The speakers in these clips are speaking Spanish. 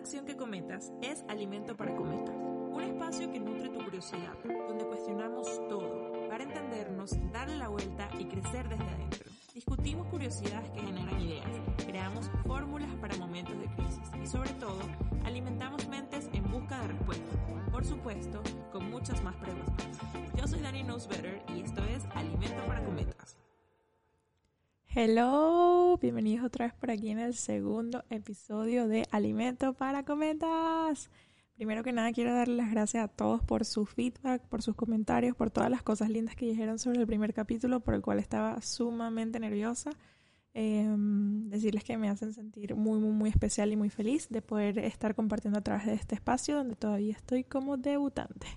Acción que cometas es alimento para cometas. Un espacio que nutre tu curiosidad, donde cuestionamos todo para entendernos, darle la vuelta y crecer desde adentro. Discutimos curiosidades que generan ideas, creamos fórmulas para momentos de crisis y sobre todo alimentamos mentes en busca de respuestas. Por supuesto, con muchas más preguntas. Yo soy Dani Knows Better y esto es Alimento para Cometas. Hello, bienvenidos otra vez por aquí en el segundo episodio de Alimento para Cometas. Primero que nada quiero darles las gracias a todos por su feedback, por sus comentarios, por todas las cosas lindas que dijeron sobre el primer capítulo, por el cual estaba sumamente nerviosa. Em, decirles que me hacen sentir muy, muy, muy especial y muy feliz de poder estar compartiendo a través de este espacio donde todavía estoy como debutante.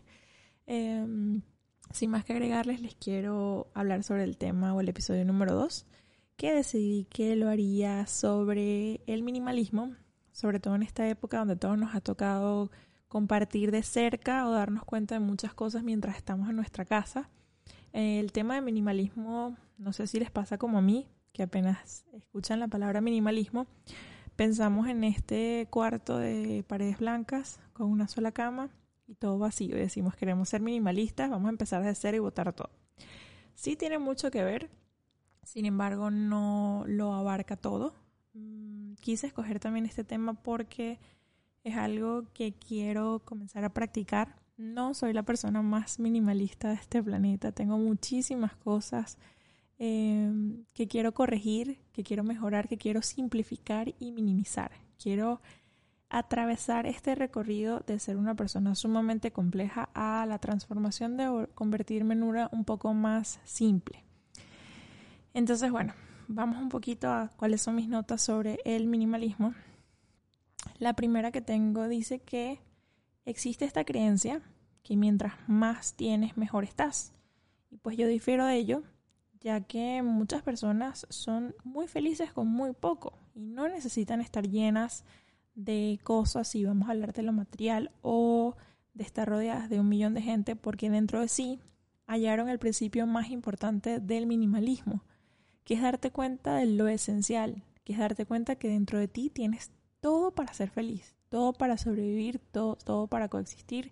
Em, sin más que agregarles, les quiero hablar sobre el tema o el episodio número 2 que decidí que lo haría sobre el minimalismo, sobre todo en esta época donde todos nos ha tocado compartir de cerca o darnos cuenta de muchas cosas mientras estamos en nuestra casa. El tema de minimalismo, no sé si les pasa como a mí, que apenas escuchan la palabra minimalismo, pensamos en este cuarto de paredes blancas con una sola cama y todo vacío y decimos queremos ser minimalistas, vamos a empezar de cero y botar todo. Sí tiene mucho que ver, sin embargo no lo abarca todo. Mm, quise escoger también este tema porque es algo que quiero comenzar a practicar. No soy la persona más minimalista de este planeta, tengo muchísimas cosas em, que quiero corregir, que quiero mejorar, que quiero simplificar y minimizar. Quiero atravesar este recorrido de ser una persona sumamente compleja a la transformación de convertirme en una un poco más simple. Entonces, bueno, vamos un poquito a cuáles son mis notas sobre el minimalismo. La primera que tengo dice que existe esta creencia que mientras más tienes, mejor estás. Y pues yo difiero de ello, ya que muchas personas son muy felices con muy poco y no necesitan estar llenas de cosas, si vamos a hablar de lo material, o de estar rodeadas de un millón de gente, porque dentro de sí hallaron el principio más importante del minimalismo, que es darte cuenta de lo esencial, que es darte cuenta que dentro de ti tienes todo para ser feliz, todo para sobrevivir, todo, todo para coexistir,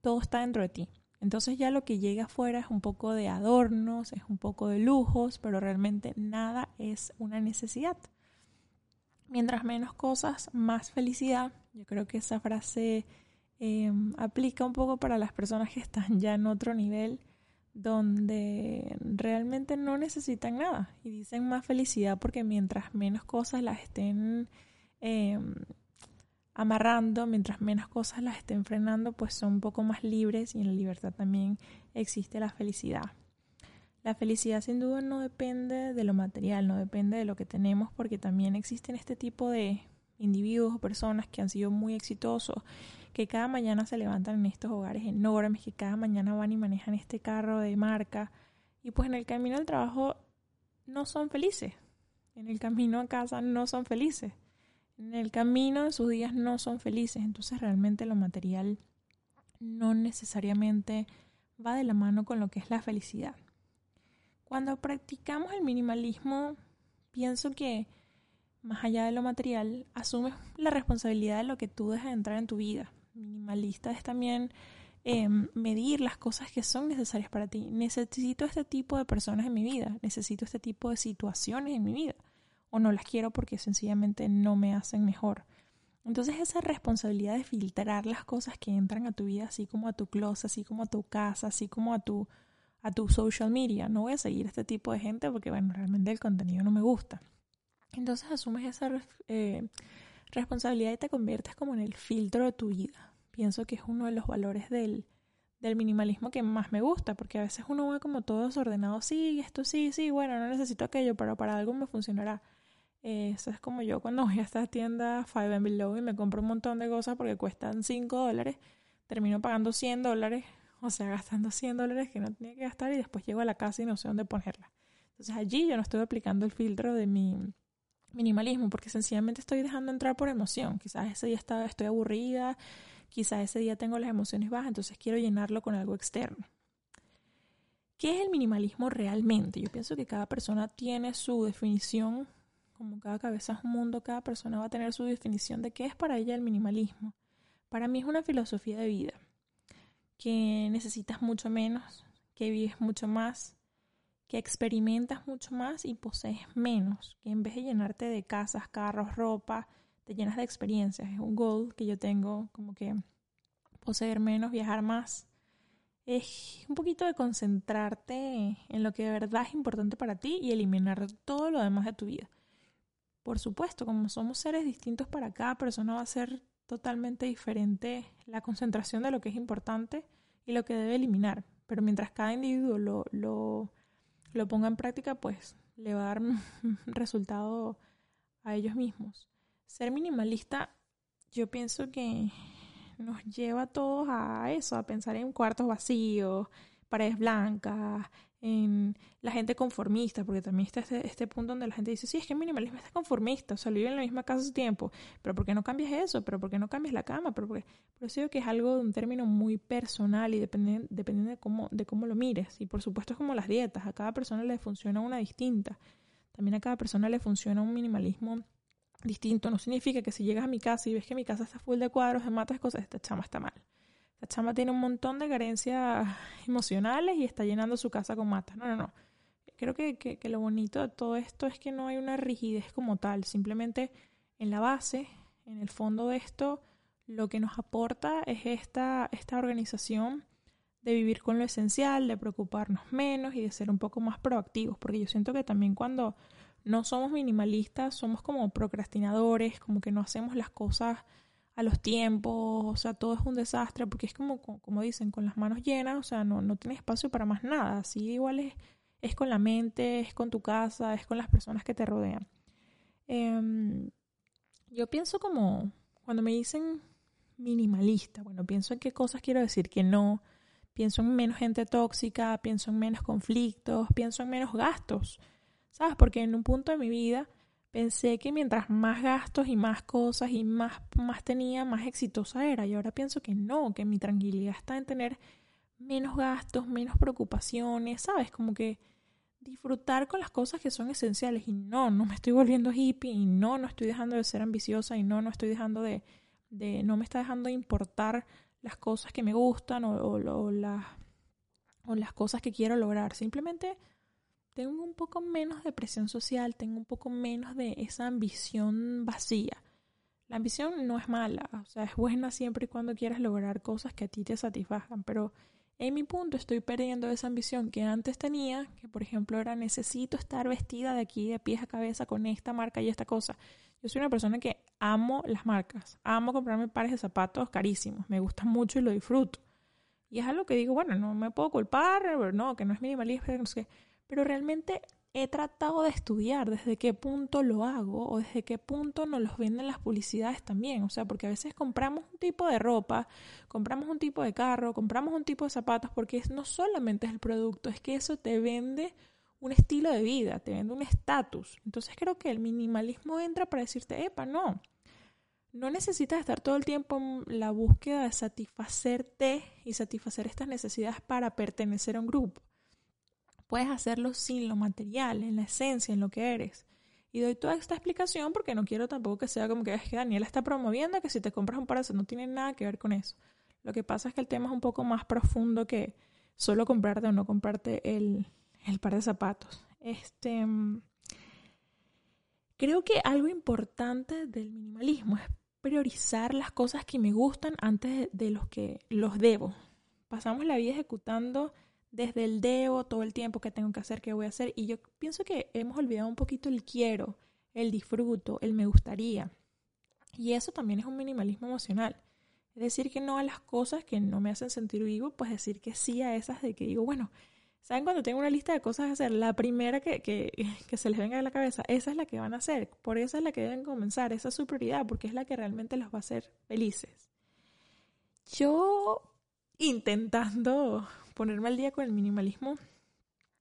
todo está dentro de ti. Entonces ya lo que llega afuera es un poco de adornos, es un poco de lujos, pero realmente nada es una necesidad. Mientras menos cosas, más felicidad. Yo creo que esa frase em, aplica un poco para las personas que están ya en otro nivel donde realmente no necesitan nada y dicen más felicidad porque mientras menos cosas las estén em, amarrando, mientras menos cosas las estén frenando, pues son un poco más libres y en la libertad también existe la felicidad. La felicidad sin duda no depende de lo material, no depende de lo que tenemos, porque también existen este tipo de individuos o personas que han sido muy exitosos que cada mañana se levantan en estos hogares enormes, que cada mañana van y manejan este carro de marca y pues en el camino al trabajo no son felices, en el camino a casa no son felices, en el camino de sus días no son felices, entonces realmente lo material no necesariamente va de la mano con lo que es la felicidad. Cuando practicamos el minimalismo, pienso que más allá de lo material, asumes la responsabilidad de lo que tú dejas entrar en tu vida minimalista es también em, medir las cosas que son necesarias para ti. Necesito este tipo de personas en mi vida, necesito este tipo de situaciones en mi vida, o no las quiero porque sencillamente no me hacen mejor. Entonces esa responsabilidad de filtrar las cosas que entran a tu vida, así como a tu closet, así como a tu casa, así como a tu, a tu social media. No voy a seguir este tipo de gente porque, bueno, realmente el contenido no me gusta. Entonces asumes esa eh, responsabilidad y te conviertes como en el filtro de tu vida. Pienso que es uno de los valores del, minimalismo que más me gusta, porque a veces uno va como todo desordenado, sí, esto sí, sí, bueno, no necesito aquello, pero para algo me funcionará. Eh, eso es como yo cuando voy a esta tienda Five and Below y me compro un montón de cosas porque cuestan 5 dólares, termino pagando 100 dólares, o sea, gastando 100 dólares que no tenía que gastar y después llego a la casa y no sé dónde ponerla. Entonces allí yo no estoy aplicando el filtro de mi minimalismo porque sencillamente estoy dejando entrar por emoción. Quizás ese día está, estoy aburrida, quizás ese día tengo las emociones bajas, entonces quiero llenarlo con algo externo. ¿Qué es el minimalismo realmente? Yo pienso que cada persona tiene su definición, como cada cabeza es un mundo, cada persona va a tener su definición de qué es para ella el minimalismo. Para mí es una filosofía de vida, que necesitas mucho menos, que vives mucho más, que experimentas mucho más y posees menos, que en vez de llenarte de casas, carros, ropa, te llenas de experiencias. Es un goal que yo tengo, como que poseer menos, viajar más es un poquito de concentrarte en lo que de verdad es importante para ti y eliminar todo lo demás de tu vida. Por supuesto, como somos seres distintos para cada persona va a ser totalmente diferente la concentración de lo que es importante y lo que debe eliminar. Pero mientras cada individuo lo, lo, lo ponga en práctica, pues le va a dar resultado a ellos mismos. Ser minimalista, yo pienso que nos lleva a todos a eso, a pensar en cuartos vacíos, paredes blancas, en la gente conformista, porque también está este, este, punto donde la gente dice, sí, es que el minimalismo está conformista, o sea, vive en la misma casa su tiempo, pero ¿por qué no cambias eso? ¿Pero por qué no cambias la cama? ¿Pero por, por eso que es algo de un término muy personal y depende, dependiendo de cómo, de cómo lo mires. Y por supuesto es como las dietas, a cada persona le funciona una distinta. También a cada persona le funciona un minimalismo distinto. No significa que si llegas a mi casa y ves que mi casa está full de cuadros, de matas, cosas, esta chama está mal. Esta chama tiene un montón de carencias emocionales y está llenando su casa con matas. No, no, no. Creo que, que, que lo bonito de todo esto es que no hay una rigidez como tal. Simplemente en la base, en el fondo de esto, lo que nos aporta es esta, esta organización de vivir con lo esencial, de preocuparnos menos y de ser un poco más proactivos. Porque yo siento que también cuando no somos minimalistas, somos como procrastinadores, como que no hacemos las cosas a los tiempos, o sea, todo es un desastre, porque es como, como dicen, con las manos llenas, o sea, no, no tienes espacio para más nada, así igual es, es con la mente, es con tu casa, es con las personas que te rodean. Em, yo pienso como, cuando me dicen minimalista, bueno, pienso en qué cosas quiero decir que no, pienso en menos gente tóxica, pienso en menos conflictos, pienso en menos gastos. ¿sabes? Porque en un punto de mi vida pensé que mientras más gastos y más cosas y más, más tenía, más exitosa era. Y ahora pienso que no, que mi tranquilidad está en tener menos gastos, menos preocupaciones, ¿sabes? Como que disfrutar con las cosas que son esenciales. Y no, no me estoy volviendo hippie, y no, no estoy dejando de ser ambiciosa, y no, no estoy dejando de, de no me está dejando de importar las cosas que me gustan o, o, las, o las cosas que quiero lograr. Simplemente tengo un poco menos de presión social, tengo un poco menos de esa ambición vacía. La ambición no es mala, o sea, es buena siempre y cuando quieras lograr cosas que a ti te satisfagan, pero en mi punto estoy perdiendo esa ambición que antes tenía, que por ejemplo era necesito estar vestida de aquí de pies a cabeza con esta marca y esta cosa. Yo soy una persona que amo las marcas, amo comprarme pares de zapatos carísimos, me gustan mucho y lo disfruto. Y es algo que digo, bueno, no me puedo culpar, no, que no es minimalista, no sé qué pero realmente he tratado de estudiar desde qué punto lo hago o desde qué punto nos los venden las publicidades también. O sea, porque a veces compramos un tipo de ropa, compramos un tipo de carro, compramos un tipo de zapatos, porque no solamente es el producto, es que eso te vende un estilo de vida, te vende un estatus. Entonces creo que el minimalismo entra para decirte, epa, no. No necesitas estar todo el tiempo en la búsqueda de satisfacerte y satisfacer estas necesidades para pertenecer a un grupo. Puedes hacerlo sin lo material, en la esencia, en lo que eres. Y doy toda esta explicación porque no quiero tampoco que sea como que es que Daniela está promoviendo que si te compras un par de no tiene nada que ver con eso. Lo que pasa es que el tema es un poco más profundo que solo comprarte o no comprarte el, el par de zapatos. Este, creo que algo importante del minimalismo es priorizar las cosas que me gustan antes de los que los debo. Pasamos la vida ejecutando desde el debo, todo el tiempo que tengo que hacer, que voy a hacer. Y yo pienso que hemos olvidado un poquito el quiero, el disfruto, el me gustaría. Y eso también es un minimalismo emocional. Es decir que no a las cosas que no me hacen sentir vivo, pues decir que sí a esas de que digo, bueno, ¿Saben cuando tengo una lista de cosas a hacer? La primera que, que, que, se les venga a la cabeza, esa es la que van a hacer. Por esa es la que deben comenzar. Esa es su prioridad, porque es la que realmente los va a hacer felices. Yo, intentando ponerme al día con el minimalismo,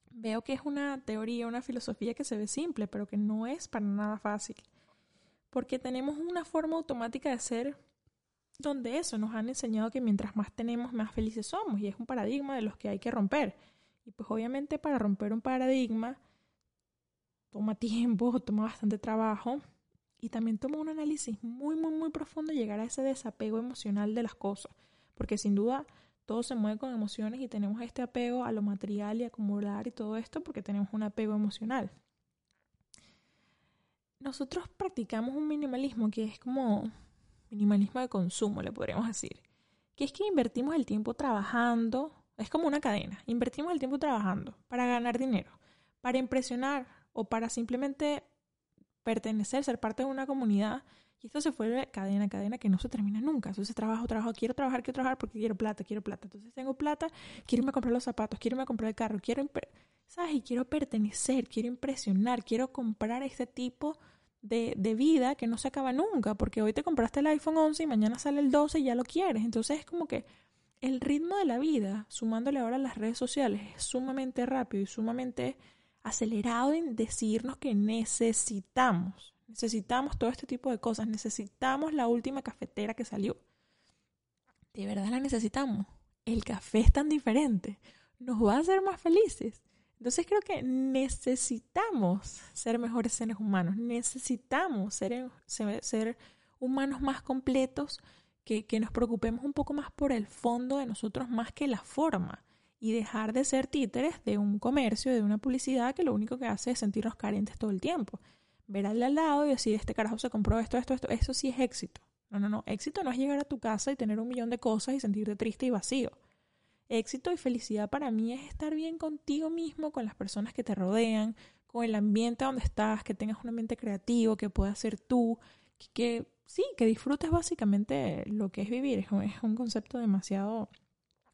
veo que es una teoría, una filosofía que se ve simple, pero que no es para nada fácil. Porque tenemos una forma automática de ser donde eso nos han enseñado que mientras más tenemos, más felices somos. Y es un paradigma de los que hay que romper. Y pues obviamente para romper un paradigma toma tiempo, toma bastante trabajo y también toma un análisis muy, muy, muy profundo llegar a ese desapego emocional de las cosas. Porque sin duda todo se mueve con emociones y tenemos este apego a lo material y acumular y todo esto porque tenemos un apego emocional. Nosotros practicamos un minimalismo que es como minimalismo de consumo, le podríamos decir, que es que invertimos el tiempo trabajando, es como una cadena, invertimos el tiempo trabajando para ganar dinero, para impresionar o para simplemente pertenecer, ser parte de una comunidad. Y esto se fue cadena, cadena que no se termina nunca. Entonces trabajo, trabajo, quiero trabajar, quiero trabajar porque quiero plata, quiero plata. Entonces tengo plata, quiero irme a comprar los zapatos, quiero irme a comprar el carro, quiero, ¿sabes? Y quiero pertenecer, quiero impresionar, quiero comprar este tipo de, de, vida que no se acaba nunca, porque hoy te compraste el iPhone 11 y mañana sale el 12 y ya lo quieres. Entonces es como que el ritmo de la vida, sumándole ahora las redes sociales, es sumamente rápido y sumamente acelerado en decirnos que necesitamos, necesitamos todo este tipo de cosas, necesitamos la última cafetera que salió. De verdad la necesitamos. El café es tan diferente, nos va a hacer más felices. Entonces creo que necesitamos ser mejores seres humanos, necesitamos ser, ser, humanos más completos, que, que, nos preocupemos un poco más por el fondo de nosotros más que la forma y dejar de ser títeres de un comercio, de una publicidad que lo único que hace es sentirnos carentes todo el tiempo. Ver al lado y decir, este carajo se compró esto, esto, esto, eso sí es éxito. No, no, no, éxito no es llegar a tu casa y tener un millón de cosas y sentirte triste y vacío. Éxito y felicidad para mí es estar bien contigo mismo, con las personas que te rodean, con el ambiente donde estás, que tengas un ambiente creativo, que puedas ser tú, que, sí, que disfrutes básicamente lo que es vivir. Es un, concepto demasiado,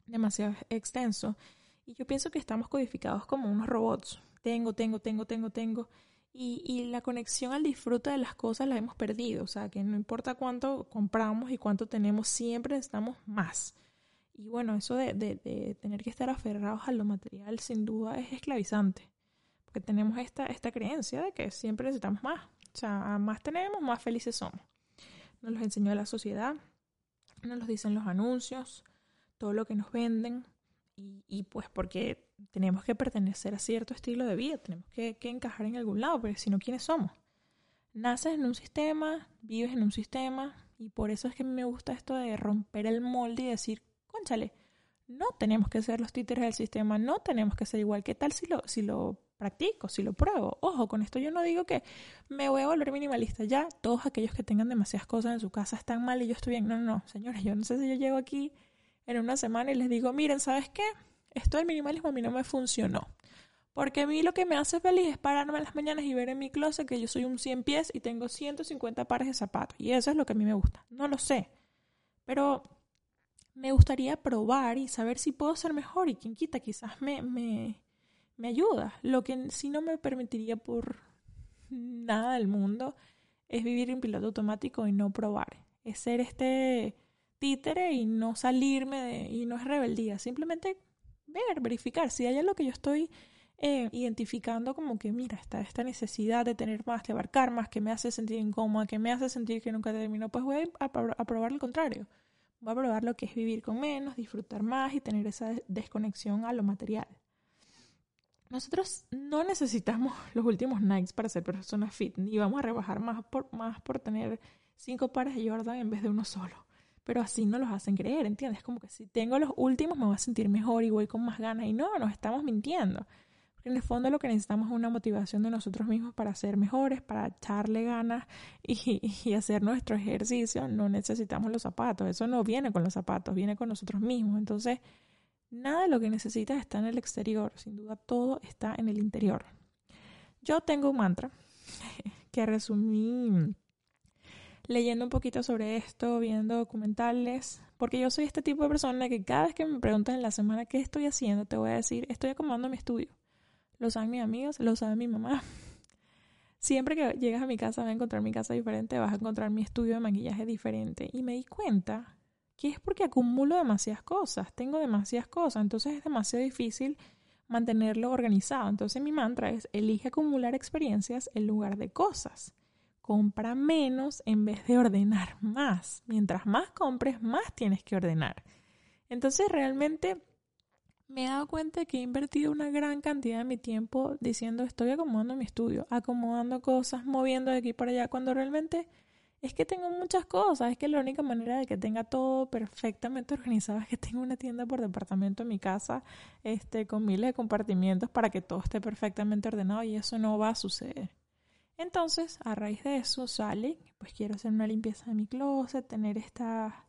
demasiado extenso. Y yo pienso que estamos codificados como unos robots. Tengo, tengo, tengo, tengo, tengo. Y, la conexión al disfrute de las cosas la hemos perdido. O sea, que no importa cuánto compramos y cuánto tenemos, siempre necesitamos más. Y bueno, eso de, tener que estar aferrados a lo material sin duda es esclavizante, porque tenemos esta, esta creencia de que siempre necesitamos más. O sea, más tenemos, más felices somos. Nos los enseñó la sociedad, nos los dicen los anuncios, todo lo que nos venden, y, y pues porque tenemos que pertenecer a cierto estilo de vida, tenemos que, que encajar en algún lado, porque si no, ¿quiénes somos? Naces en un sistema, vives en un sistema, y por eso es que me gusta esto de romper el molde y decir conchale, no tenemos que ser los títeres del sistema, no tenemos que ser igual. ¿Qué tal si lo, si lo practico, si lo pruebo? Ojo, con esto yo no digo que me voy a volver minimalista. Ya todos aquellos que tengan demasiadas cosas en su casa están mal y yo estoy bien. No, no, no, señores, yo no sé si yo llego aquí en una semana y les digo, miren, ¿sabes qué? Esto del minimalismo a mí no me funcionó. Porque a mí lo que me hace feliz es pararme en las mañanas y ver en mi closet que yo soy un 100 pies y tengo 150 pares de zapatos. Y eso es lo que a mí me gusta. No lo sé. Pero me gustaría probar y saber si puedo ser mejor y quien quita, quizás me, me, me ayuda. Lo que sí no me permitiría por nada del mundo es vivir en piloto automático y no probar. Es ser este títere y no salirme de, y no es rebeldía, simplemente ver, verificar si hay algo que yo estoy eh, identificando como que, mira, está esta necesidad de tener más, de abarcar más, que me hace sentir incómoda, que me hace sentir que nunca termino, pues voy a, probar lo contrario. Voy a probar lo que es vivir con menos, disfrutar más y tener esa desconexión a lo material. Nosotros no necesitamos los últimos Nikes para ser personas fit, ni vamos a rebajar más por, más por tener cinco pares de Jordan en vez de uno solo. Pero así no los hacen creer, ¿entiendes? Como que si tengo los últimos me voy a sentir mejor y voy con más ganas. Y no, nos estamos mintiendo en el fondo lo que necesitamos es una motivación de nosotros mismos para ser mejores, para echarle ganas y, hacer nuestro ejercicio. No necesitamos los zapatos, eso no viene con los zapatos, viene con nosotros mismos. Entonces, nada de lo que necesitas está en el exterior, sin duda todo está en el interior. Yo tengo un mantra que resumí leyendo un poquito sobre esto, viendo documentales, porque yo soy este tipo de persona que cada vez que me preguntan en la semana qué estoy haciendo, te voy a decir, estoy acomodando mi estudio. Lo saben mis amigos, lo sabe mi mamá. Siempre que llegas a mi casa vas a encontrar mi casa diferente, vas a encontrar mi estudio de maquillaje diferente. Y me di cuenta que es porque acumulo demasiadas cosas, tengo demasiadas cosas, entonces es demasiado difícil mantenerlo organizado. Entonces mi mantra es, elige acumular experiencias en lugar de cosas. Compra menos en vez de ordenar más. Mientras más compres, más tienes que ordenar. Entonces realmente me he dado cuenta que he invertido una gran cantidad de mi tiempo diciendo estoy acomodando mi estudio, acomodando cosas, moviendo de aquí para allá, cuando realmente es que tengo muchas cosas, es que la única manera de que tenga todo perfectamente organizado es que tenga una tienda por departamento en mi casa, este, con miles de compartimientos para que todo esté perfectamente ordenado y eso no va a suceder. Entonces, a raíz de eso sale, pues quiero hacer una limpieza de mi closet, tener esta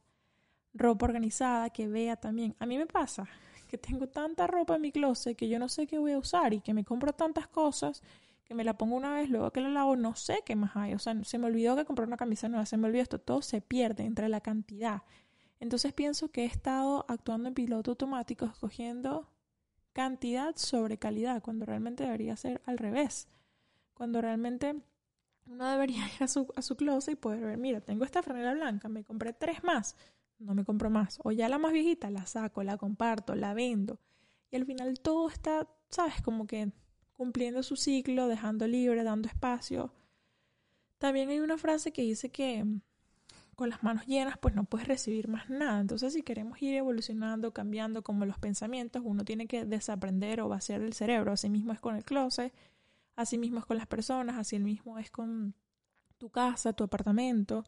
ropa organizada, que vea también. A mí me pasa que tengo tanta ropa en mi closet que yo no sé qué voy a usar y que me compro tantas cosas que me la pongo una vez, luego que la lavo, no sé qué más hay. O sea, se me olvidó que compré una camisa nueva, se me olvidó esto, todo se pierde entre la cantidad. Entonces pienso que he estado actuando en piloto automático, escogiendo cantidad sobre calidad, cuando realmente debería ser al revés. Cuando realmente uno debería ir a su, a su closet y poder ver, mira, tengo esta franela blanca, me compré tres más, no me compro más. O ya la más viejita, la saco, la comparto, la vendo. Y al final todo está, ¿sabes? Como que cumpliendo su ciclo, dejando libre, dando espacio. También hay una frase que dice que con las manos llenas pues no puedes recibir más nada. Entonces si queremos ir evolucionando, cambiando como los pensamientos, uno tiene que desaprender o vaciar el cerebro. Así mismo es con el closet, así mismo es con las personas, así mismo es con tu casa, tu apartamento.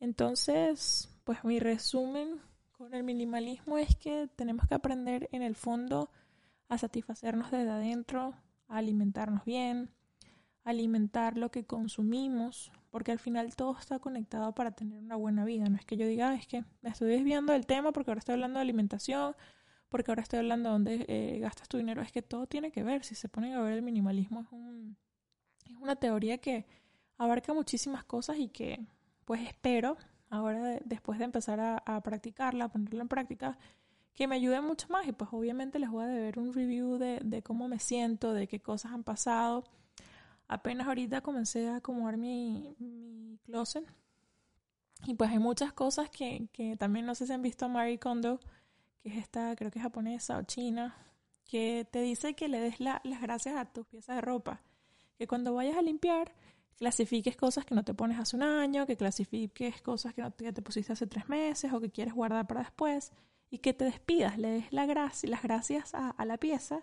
Entonces, pues mi resumen con el minimalismo es que tenemos que aprender en el fondo a satisfacernos desde adentro, alimentarnos bien, alimentar lo que consumimos, porque al final todo está conectado para tener una buena vida. No es que yo diga, es que me estoy desviando del tema porque ahora estoy hablando de alimentación, porque ahora estoy hablando de dónde eh, gastas tu dinero. Es que todo tiene que ver. Si se ponen a ver, el minimalismo es, un, es una teoría que abarca muchísimas cosas y que, pues espero, ahora después de empezar a, practicarla, a ponerla en práctica, que me ayude mucho más y pues obviamente les voy a deber un review de, de cómo me siento, de qué cosas han pasado. Apenas ahorita comencé a acomodar mi, mi closet y pues hay muchas cosas que, que también no sé si han visto a Marie Kondo, que es esta, creo que es japonesa o china, que te dice que le des las gracias a tus piezas de ropa. Que cuando vayas a limpiar, clasifiques cosas que no te pones hace un año, que clasifiques cosas que no te, que te pusiste hace tres meses o que quieres guardar para después y que te despidas, le des la las gracias a, la pieza,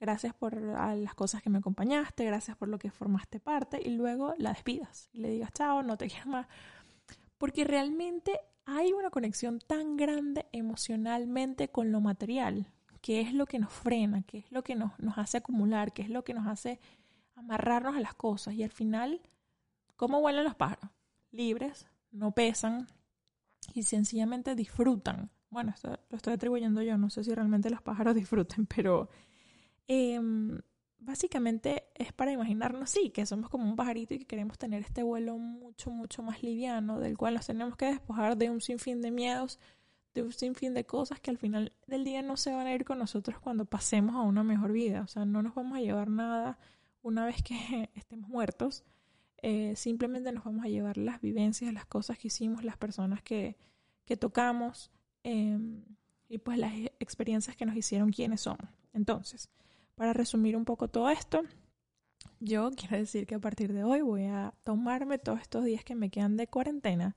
gracias por las cosas que me acompañaste, gracias por lo que formaste parte y luego la despidas le digas chao, no te quiero más. Porque realmente hay una conexión tan grande emocionalmente con lo material, que es lo que nos frena, que es lo que nos, hace acumular, que es lo que nos hace amarrarnos a las cosas y al final, ¿cómo vuelan los pájaros? Libres, no pesan y sencillamente disfrutan bueno, esto lo estoy atribuyendo yo, no sé si realmente los pájaros disfruten, pero em, básicamente es para imaginarnos, sí, que somos como un pajarito y que queremos tener este vuelo mucho, mucho más liviano, del cual nos tenemos que despojar de un sinfín de miedos, de un sinfín de cosas que al final del día no se van a ir con nosotros cuando pasemos a una mejor vida. O sea, no nos vamos a llevar nada una vez que estemos muertos. Eh, simplemente nos vamos a llevar las vivencias, las cosas que hicimos, las personas que, que tocamos, Em, y pues las experiencias que nos hicieron quienes somos. Entonces, para resumir un poco todo esto, yo quiero decir que a partir de hoy voy a tomarme todos estos días que me quedan de cuarentena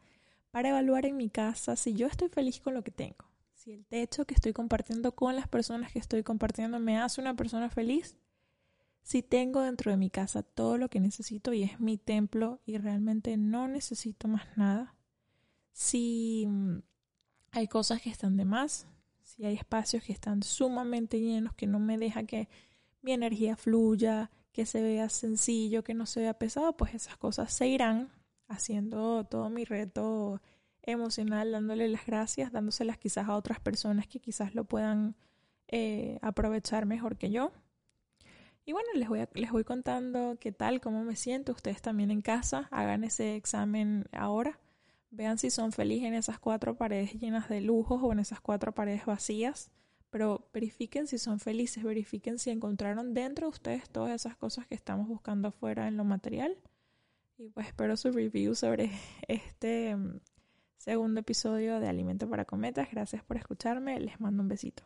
para evaluar en mi casa si yo estoy feliz con lo que tengo, si el techo que estoy compartiendo con las personas que estoy compartiendo me hace una persona feliz, si tengo dentro de mi casa todo lo que necesito y es mi templo y realmente no necesito más nada, si mm, hay cosas que están de más, si hay espacios que están sumamente llenos, que no me deja que mi energía fluya, que se vea sencillo, que no se vea pesado, pues esas cosas se irán haciendo todo mi reto emocional, dándole las gracias, dándoselas quizás a otras personas que quizás lo puedan eh, aprovechar mejor que yo. Y bueno, les voy, les voy contando qué tal, cómo me siento. Ustedes también en casa, hagan ese examen ahora Vean si son felices en esas cuatro paredes llenas de lujos o en esas cuatro paredes vacías. Pero verifiquen si son felices, verifiquen si encontraron dentro de ustedes todas esas cosas que estamos buscando afuera en lo material. Y pues espero su review sobre este mm, segundo episodio de Alimento para Cometas. Gracias por escucharme. Les mando un besito.